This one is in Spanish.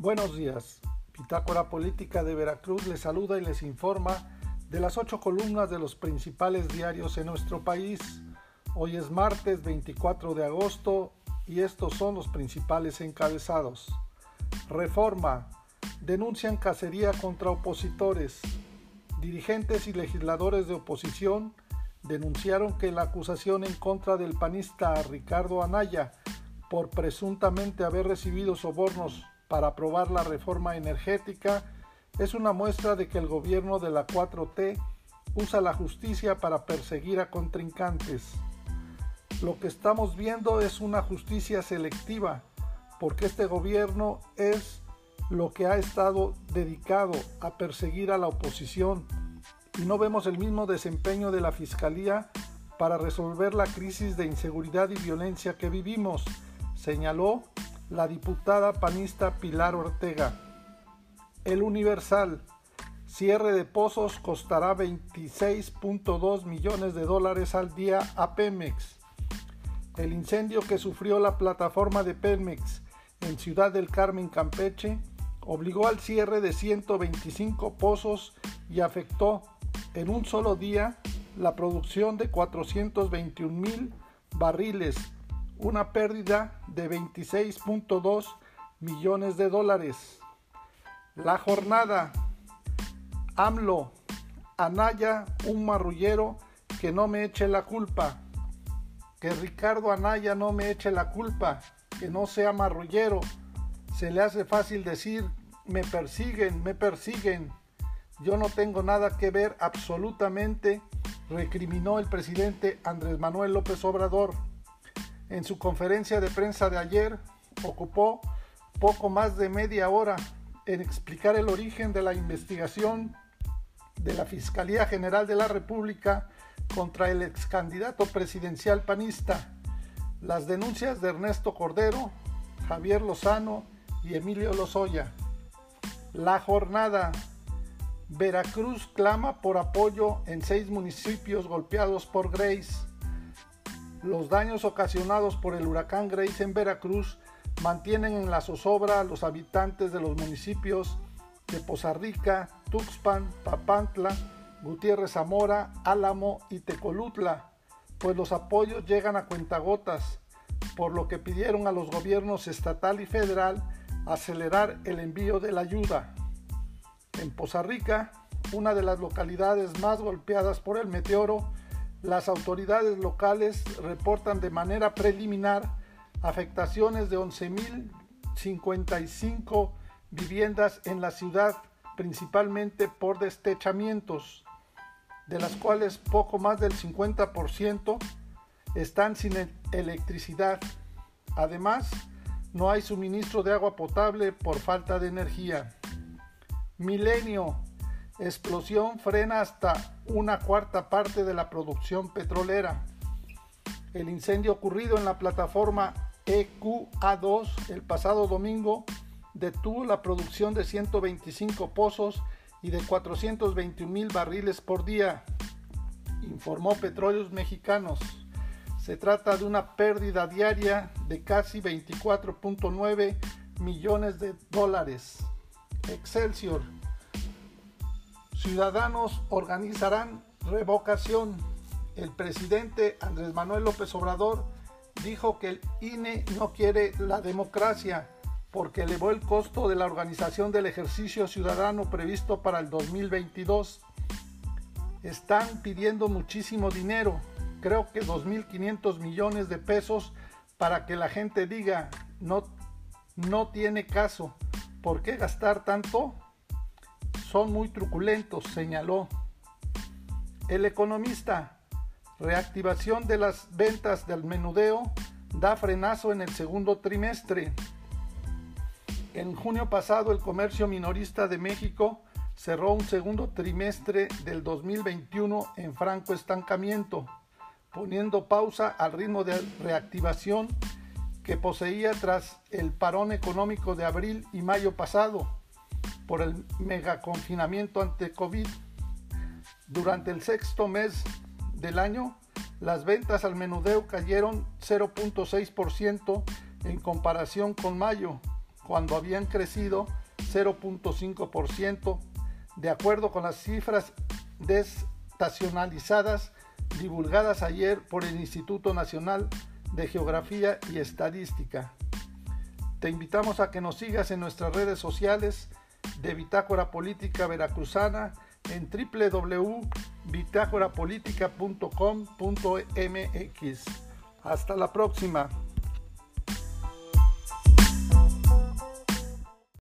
Buenos días. Pitácora Política de Veracruz les saluda y les informa de las ocho columnas de los principales diarios en nuestro país. Hoy es martes 24 de agosto y estos son los principales encabezados. Reforma. Denuncian cacería contra opositores. Dirigentes y legisladores de oposición denunciaron que la acusación en contra del panista Ricardo Anaya por presuntamente haber recibido sobornos para aprobar la reforma energética es una muestra de que el gobierno de la 4T usa la justicia para perseguir a contrincantes. Lo que estamos viendo es una justicia selectiva, porque este gobierno es lo que ha estado dedicado a perseguir a la oposición y no vemos el mismo desempeño de la Fiscalía para resolver la crisis de inseguridad y violencia que vivimos, señaló la diputada panista Pilar Ortega. El Universal. Cierre de pozos costará 26.2 millones de dólares al día a Pemex. El incendio que sufrió la plataforma de Pemex en Ciudad del Carmen, Campeche, obligó al cierre de 125 pozos y afectó en un solo día la producción de 421 mil barriles una pérdida de 26.2 millones de dólares. La jornada. AMLO. Anaya, un marrullero que no me eche la culpa. Que Ricardo Anaya no me eche la culpa. Que no sea marrullero. Se le hace fácil decir, me persiguen, me persiguen. Yo no tengo nada que ver absolutamente, recriminó el presidente Andrés Manuel López Obrador en su conferencia de prensa de ayer ocupó poco más de media hora en explicar el origen de la investigación de la Fiscalía General de la República contra el ex candidato presidencial panista, las denuncias de Ernesto Cordero, Javier Lozano y Emilio Lozoya. La jornada. Veracruz clama por apoyo en seis municipios golpeados por Grace. Los daños ocasionados por el huracán Grace en Veracruz mantienen en la zozobra a los habitantes de los municipios de Poza Rica, Tuxpan, Papantla, Gutiérrez Zamora, Álamo y Tecolutla, pues los apoyos llegan a cuentagotas, por lo que pidieron a los gobiernos estatal y federal acelerar el envío de la ayuda. En Poza Rica, una de las localidades más golpeadas por el meteoro, las autoridades locales reportan de manera preliminar afectaciones de 11.055 viviendas en la ciudad, principalmente por destechamientos, de las cuales poco más del 50% están sin electricidad. Además, no hay suministro de agua potable por falta de energía. Milenio explosión frena hasta una cuarta parte de la producción petrolera. El incendio ocurrido en la plataforma EQA2 el pasado domingo detuvo la producción de 125 pozos y de 421 mil barriles por día, informó Petróleos Mexicanos. Se trata de una pérdida diaria de casi 24.9 millones de dólares. Excelsior Ciudadanos organizarán revocación. El presidente Andrés Manuel López Obrador dijo que el INE no quiere la democracia porque elevó el costo de la organización del ejercicio ciudadano previsto para el 2022. Están pidiendo muchísimo dinero, creo que 2.500 millones de pesos para que la gente diga, no, no tiene caso, ¿por qué gastar tanto? Son muy truculentos, señaló. El economista, reactivación de las ventas del menudeo da frenazo en el segundo trimestre. En junio pasado el comercio minorista de México cerró un segundo trimestre del 2021 en franco estancamiento, poniendo pausa al ritmo de reactivación que poseía tras el parón económico de abril y mayo pasado por el megaconfinamiento ante COVID. Durante el sexto mes del año, las ventas al menudeo cayeron 0.6% en comparación con mayo, cuando habían crecido 0.5%, de acuerdo con las cifras desestacionalizadas divulgadas ayer por el Instituto Nacional de Geografía y Estadística. Te invitamos a que nos sigas en nuestras redes sociales de Bitácora Política Veracruzana en www.bitácorapolítica.com.mx. Hasta la próxima.